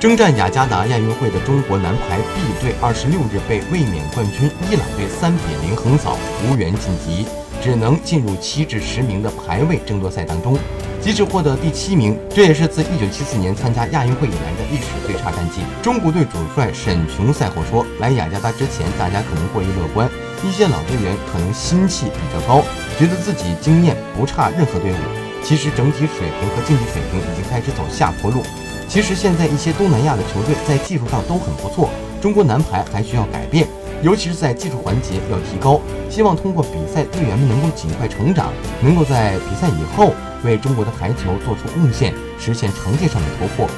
征战雅加达亚运会的中国男排 B 队，二十六日被卫冕冠军伊朗队三比零横扫，无缘晋级，只能进入七至十名的排位争夺赛当中。即使获得第七名，这也是自一九七四年参加亚运会以来的历史最差战绩。中国队主帅沈琼赛后说：“来雅加达之前，大家可能过于乐观，一些老队员可能心气比较高，觉得自己经验不差任何队伍。其实整体水平和竞技水平已经开始走下坡路。”其实现在一些东南亚的球队在技术上都很不错，中国男排还需要改变，尤其是在技术环节要提高。希望通过比赛，队员们能够尽快成长，能够在比赛以后为中国的排球做出贡献，实现成绩上的突破。